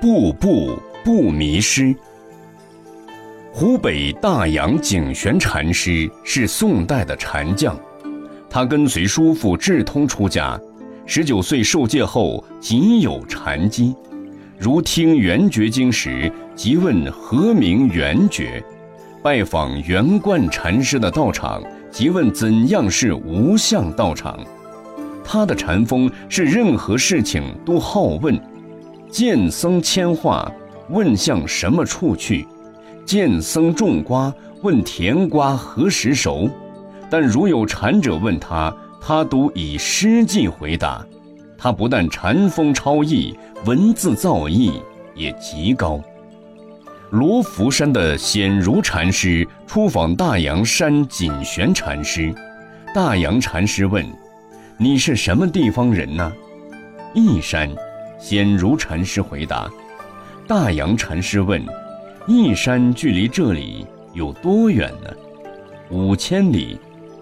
步步不迷失。湖北大阳景玄禅师是宋代的禅将，他跟随叔父智通出家，十九岁受戒后仅有禅机，如听圆觉经时，即问何名圆觉；拜访圆观禅师的道场，即问怎样是无相道场。他的禅风是任何事情都好问，见僧牵话，问向什么处去；见僧种瓜，问甜瓜何时熟。但如有禅者问他，他都以诗记回答。他不但禅风超逸，文字造诣也极高。罗浮山的显如禅师出访大洋山锦玄禅师，大洋禅师问。你是什么地方人呢？义山，显如禅师回答。大阳禅师问：一山距离这里有多远呢？五千里。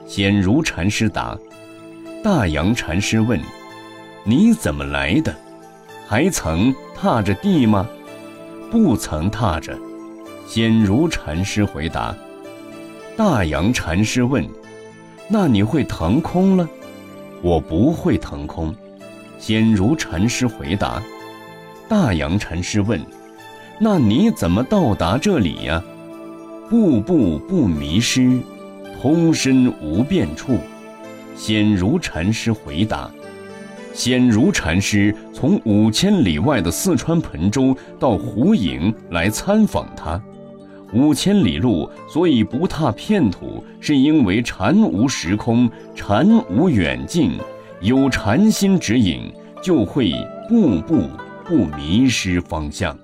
显如禅师答。大阳禅师问：你怎么来的？还曾踏着地吗？不曾踏着。显如禅师回答。大阳禅师问：那你会腾空了？我不会腾空，显如禅师回答。大阳禅师问：“那你怎么到达这里呀？”步步不迷失，通身无变处。显如禅师回答。显如禅师从五千里外的四川彭州到湖影来参访他。五千里路，所以不踏片土，是因为禅无时空，禅无远近，有禅心指引，就会步步不迷失方向。